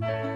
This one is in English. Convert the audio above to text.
Música